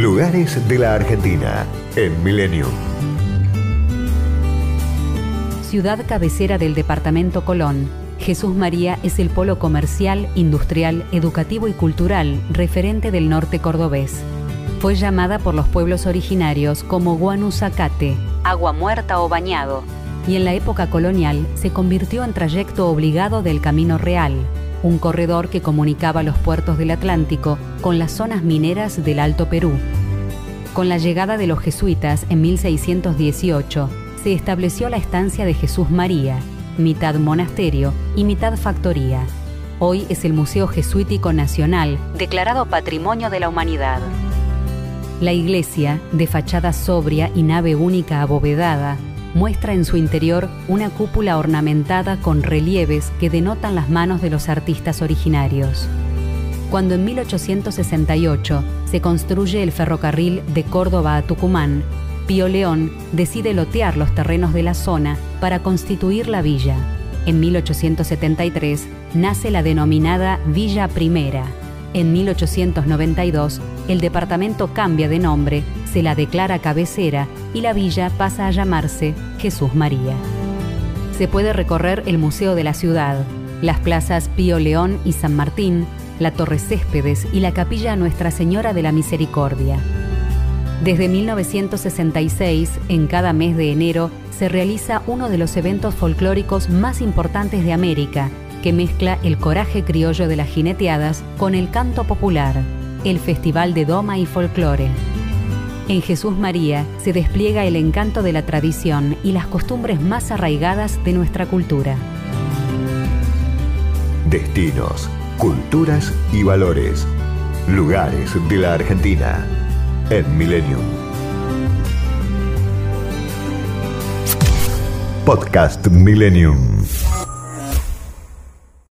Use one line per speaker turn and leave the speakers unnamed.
Lugares de la Argentina en Milenio.
Ciudad cabecera del departamento Colón, Jesús María es el polo comercial, industrial, educativo y cultural referente del norte cordobés. Fue llamada por los pueblos originarios como Guanuzacate, agua muerta o bañado, y en la época colonial se convirtió en trayecto obligado del Camino Real, un corredor que comunicaba los puertos del Atlántico con las zonas mineras del Alto Perú. Con la llegada de los jesuitas en 1618, se estableció la estancia de Jesús María, mitad monasterio y mitad factoría. Hoy es el Museo Jesuítico Nacional, declarado Patrimonio de la Humanidad. La iglesia, de fachada sobria y nave única abovedada, muestra en su interior una cúpula ornamentada con relieves que denotan las manos de los artistas originarios. Cuando en 1868 se construye el ferrocarril de Córdoba a Tucumán, Pío León decide lotear los terrenos de la zona para constituir la villa. En 1873 nace la denominada Villa Primera. En 1892 el departamento cambia de nombre, se la declara cabecera y la villa pasa a llamarse Jesús María. Se puede recorrer el Museo de la Ciudad, las plazas Pío León y San Martín, la Torre Céspedes y la Capilla Nuestra Señora de la Misericordia. Desde 1966, en cada mes de enero, se realiza uno de los eventos folclóricos más importantes de América, que mezcla el coraje criollo de las jineteadas con el canto popular, el Festival de Doma y Folclore. En Jesús María se despliega el encanto de la tradición y las costumbres más arraigadas de nuestra cultura.
Destinos, culturas y valores. Lugares de la Argentina en Millennium. Podcast Millennium.